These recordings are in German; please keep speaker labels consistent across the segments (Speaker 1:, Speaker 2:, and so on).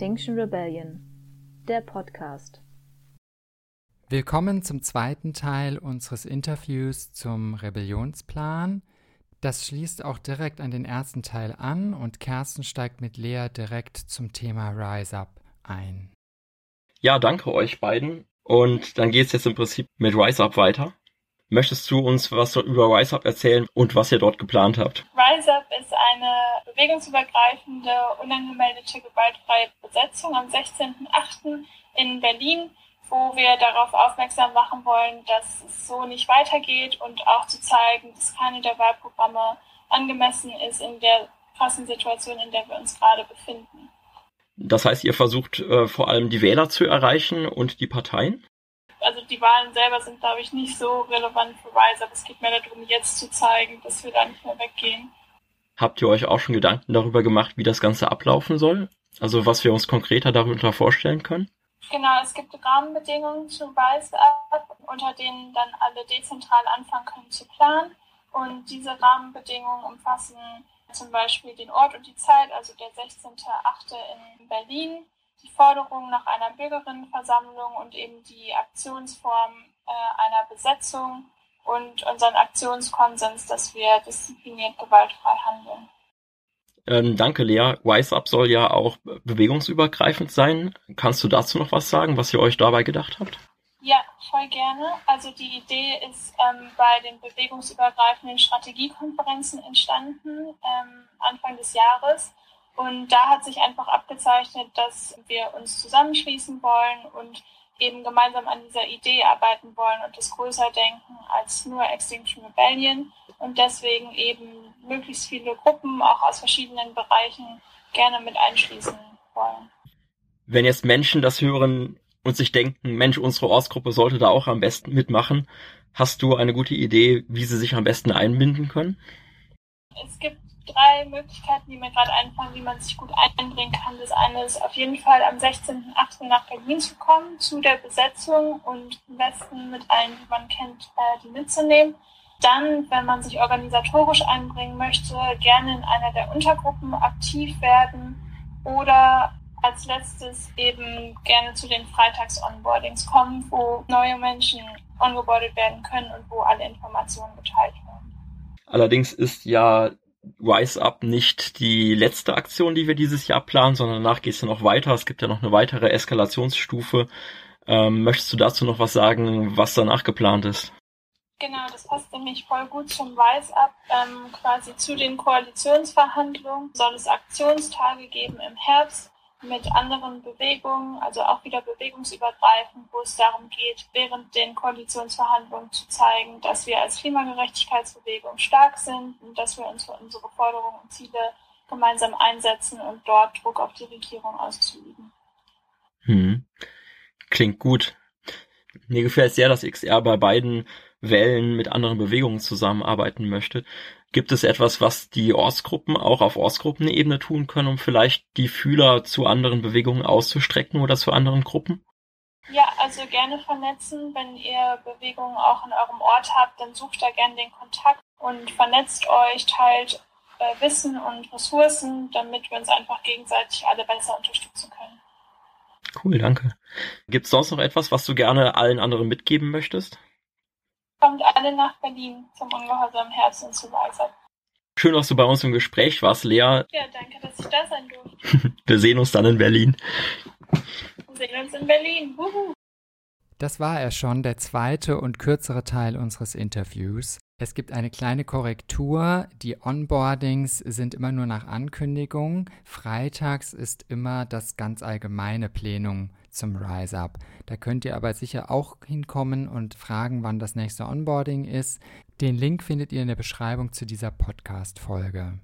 Speaker 1: Extinction Rebellion, der Podcast.
Speaker 2: Willkommen zum zweiten Teil unseres Interviews zum Rebellionsplan. Das schließt auch direkt an den ersten Teil an und Kersten steigt mit Lea direkt zum Thema Rise Up ein.
Speaker 3: Ja, danke euch beiden. Und dann geht es jetzt im Prinzip mit Rise Up weiter. Möchtest du uns was über Rise Up erzählen und was ihr dort geplant habt?
Speaker 4: Rise Up ist eine bewegungsübergreifende, unangemeldete, gewaltfreie Besetzung am 16.08. in Berlin, wo wir darauf aufmerksam machen wollen, dass es so nicht weitergeht und auch zu zeigen, dass keine der Wahlprogramme angemessen ist in der krassen Situation, in der wir uns gerade befinden.
Speaker 3: Das heißt, ihr versucht äh, vor allem die Wähler zu erreichen und die Parteien?
Speaker 4: Also die Wahlen selber sind, glaube ich, nicht so relevant für Rise, aber es geht mehr darum, jetzt zu zeigen, dass wir da nicht mehr weggehen.
Speaker 3: Habt ihr euch auch schon Gedanken darüber gemacht, wie das Ganze ablaufen soll? Also was wir uns konkreter darunter vorstellen können?
Speaker 4: Genau, es gibt Rahmenbedingungen zu Rise Up, unter denen dann alle dezentral anfangen können zu planen. Und diese Rahmenbedingungen umfassen zum Beispiel den Ort und die Zeit, also der 16.8. in Berlin, die Forderung nach einer Bürgerinnenversammlung und eben die Aktionsform äh, einer Besetzung und unseren Aktionskonsens, dass wir diszipliniert gewaltfrei handeln.
Speaker 3: Ähm, danke, Lea. Wise Up soll ja auch bewegungsübergreifend sein. Kannst du dazu noch was sagen, was ihr euch dabei gedacht habt?
Speaker 4: Ja, voll gerne. Also die Idee ist ähm, bei den bewegungsübergreifenden Strategiekonferenzen entstanden, ähm, Anfang des Jahres. Und da hat sich einfach abgezeichnet, dass wir uns zusammenschließen wollen und eben gemeinsam an dieser Idee arbeiten wollen und das größer denken als nur Extinction Rebellion und deswegen eben möglichst viele Gruppen auch aus verschiedenen Bereichen gerne mit einschließen wollen.
Speaker 3: Wenn jetzt Menschen das hören und sich denken, Mensch, unsere Ortsgruppe sollte da auch am besten mitmachen, hast du eine gute Idee, wie sie sich am besten einbinden können?
Speaker 4: Es gibt drei Möglichkeiten, die mir gerade einfallen, wie man sich gut einbringen kann. Das eine ist auf jeden Fall am 16.8. nach Berlin zu kommen, zu der Besetzung und am besten mit allen, die man kennt, äh, die mitzunehmen. Dann, wenn man sich organisatorisch einbringen möchte, gerne in einer der Untergruppen aktiv werden oder als letztes eben gerne zu den Freitags-Onboardings kommen, wo neue Menschen ongeboardet werden können und wo alle Informationen geteilt werden.
Speaker 3: Allerdings ist ja Rise Up nicht die letzte Aktion, die wir dieses Jahr planen, sondern danach geht es ja noch weiter. Es gibt ja noch eine weitere Eskalationsstufe. Ähm, möchtest du dazu noch was sagen, was danach geplant ist?
Speaker 4: Genau, das passt nämlich voll gut zum Rise Up. Ähm, quasi zu den Koalitionsverhandlungen soll es Aktionstage geben im Herbst mit anderen Bewegungen, also auch wieder bewegungsübergreifend, wo es darum geht, während den Koalitionsverhandlungen zu zeigen, dass wir als Klimagerechtigkeitsbewegung stark sind und dass wir uns für unsere Forderungen und Ziele gemeinsam einsetzen und dort Druck auf die Regierung auszuüben.
Speaker 3: Hm. Klingt gut. Mir gefällt sehr, dass XR bei beiden Wellen mit anderen Bewegungen zusammenarbeiten möchte. Gibt es etwas, was die Ortsgruppen auch auf Ortsgruppenebene tun können, um vielleicht die Fühler zu anderen Bewegungen auszustrecken oder zu anderen Gruppen?
Speaker 4: Ja, also gerne vernetzen. Wenn ihr Bewegungen auch in eurem Ort habt, dann sucht da gerne den Kontakt und vernetzt euch, teilt äh, Wissen und Ressourcen, damit wir uns einfach gegenseitig alle besser unterstützen können.
Speaker 3: Cool, danke. Gibt es sonst noch etwas, was du gerne allen anderen mitgeben möchtest?
Speaker 4: Kommt alle nach Berlin zum Ungehorsam Herzen zu Weisheit.
Speaker 3: Schön, dass du bei uns im Gespräch warst, Lea.
Speaker 4: Ja, danke, dass ich da sein durfte.
Speaker 3: Wir sehen uns dann in Berlin.
Speaker 4: Wir sehen uns in Berlin. Wuhu.
Speaker 2: Das war er schon, der zweite und kürzere Teil unseres Interviews. Es gibt eine kleine Korrektur. Die Onboardings sind immer nur nach Ankündigung. Freitags ist immer das ganz allgemeine Plenum zum Rise Up. Da könnt ihr aber sicher auch hinkommen und fragen, wann das nächste Onboarding ist. Den Link findet ihr in der Beschreibung zu dieser Podcast-Folge.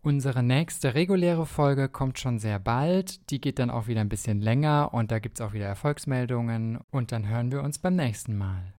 Speaker 2: Unsere nächste reguläre Folge kommt schon sehr bald. Die geht dann auch wieder ein bisschen länger und da gibt es auch wieder Erfolgsmeldungen und dann hören wir uns beim nächsten Mal.